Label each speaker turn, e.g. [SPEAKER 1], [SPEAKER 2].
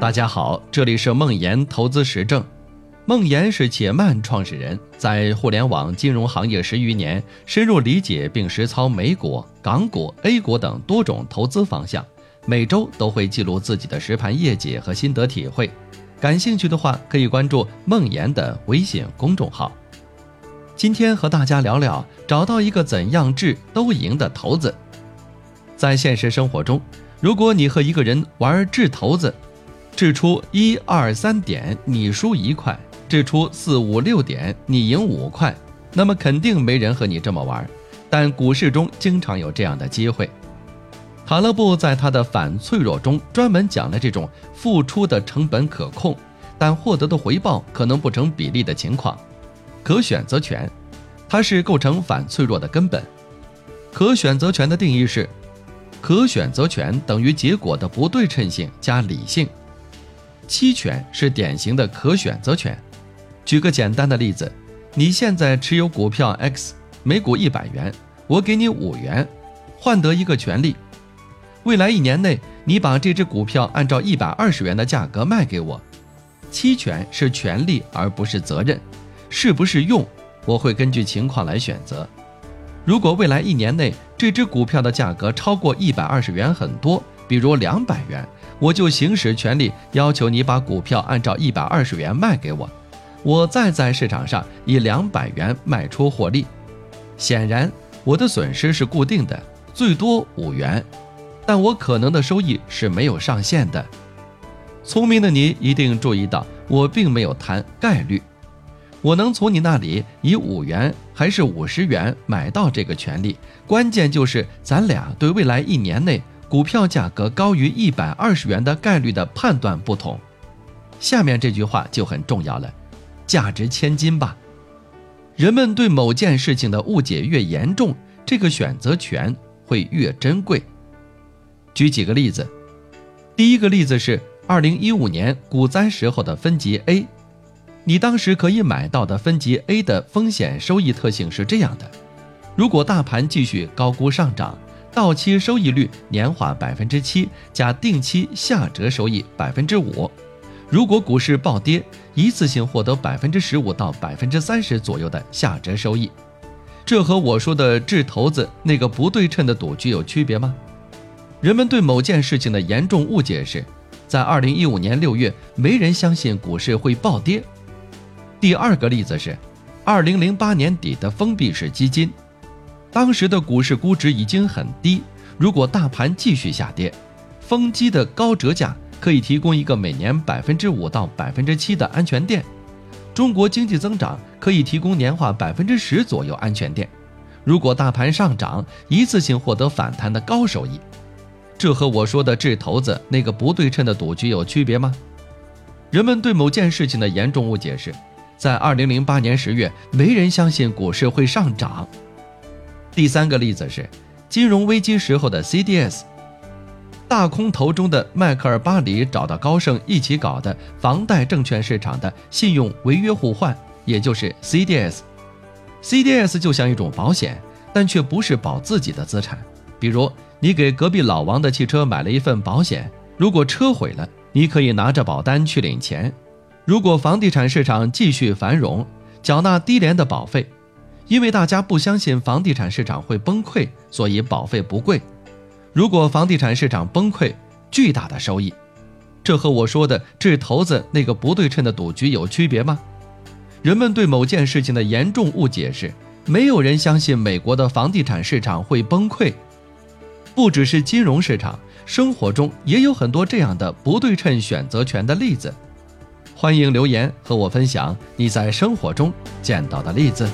[SPEAKER 1] 大家好，这里是梦岩投资实证。梦岩是且慢创始人，在互联网金融行业十余年，深入理解并实操美股、港股、A 股等多种投资方向，每周都会记录自己的实盘业绩和心得体会。感兴趣的话，可以关注梦岩的微信公众号。今天和大家聊聊，找到一个怎样治都赢的投子。在现实生活中，如果你和一个人玩掷骰子，掷出一二三点，你输一块；掷出四五六点，你赢五块。那么肯定没人和你这么玩。但股市中经常有这样的机会。塔勒布在他的反脆弱中专门讲了这种付出的成本可控，但获得的回报可能不成比例的情况。可选择权，它是构成反脆弱的根本。可选择权的定义是：可选择权等于结果的不对称性加理性。期权是典型的可选择权。举个简单的例子，你现在持有股票 X，每股一百元，我给你五元，换得一个权利。未来一年内，你把这只股票按照一百二十元的价格卖给我。期权是权利而不是责任，是不是用，我会根据情况来选择。如果未来一年内这只股票的价格超过一百二十元很多，比如两百元。我就行使权利，要求你把股票按照一百二十元卖给我，我再在市场上以两百元卖出获利。显然，我的损失是固定的，最多五元，但我可能的收益是没有上限的。聪明的你一定注意到，我并没有谈概率，我能从你那里以五元还是五十元买到这个权利，关键就是咱俩对未来一年内。股票价格高于一百二十元的概率的判断不同，下面这句话就很重要了：价值千金吧。人们对某件事情的误解越严重，这个选择权会越珍贵。举几个例子，第一个例子是二零一五年股灾时候的分级 A，你当时可以买到的分级 A 的风险收益特性是这样的：如果大盘继续高估上涨。到期收益率年化百分之七加定期下折收益百分之五，如果股市暴跌，一次性获得百分之十五到百分之三十左右的下折收益，这和我说的掷骰子那个不对称的赌局有区别吗？人们对某件事情的严重误解是，在二零一五年六月，没人相信股市会暴跌。第二个例子是，二零零八年底的封闭式基金。当时的股市估值已经很低，如果大盘继续下跌，封基的高折价可以提供一个每年百分之五到百分之七的安全垫。中国经济增长可以提供年化百分之十左右安全垫。如果大盘上涨，一次性获得反弹的高收益，这和我说的掷骰子那个不对称的赌局有区别吗？人们对某件事情的严重误解是，在二零零八年十月，没人相信股市会上涨。第三个例子是金融危机时候的 CDS，大空头中的迈克尔·巴里找到高盛一起搞的房贷证券市场的信用违约互换，也就是 CDS。CDS 就像一种保险，但却不是保自己的资产。比如，你给隔壁老王的汽车买了一份保险，如果车毁了，你可以拿着保单去领钱。如果房地产市场继续繁荣，缴纳低廉的保费。因为大家不相信房地产市场会崩溃，所以保费不贵。如果房地产市场崩溃，巨大的收益，这和我说的掷骰子那个不对称的赌局有区别吗？人们对某件事情的严重误解是，没有人相信美国的房地产市场会崩溃。不只是金融市场，生活中也有很多这样的不对称选择权的例子。欢迎留言和我分享你在生活中见到的例子。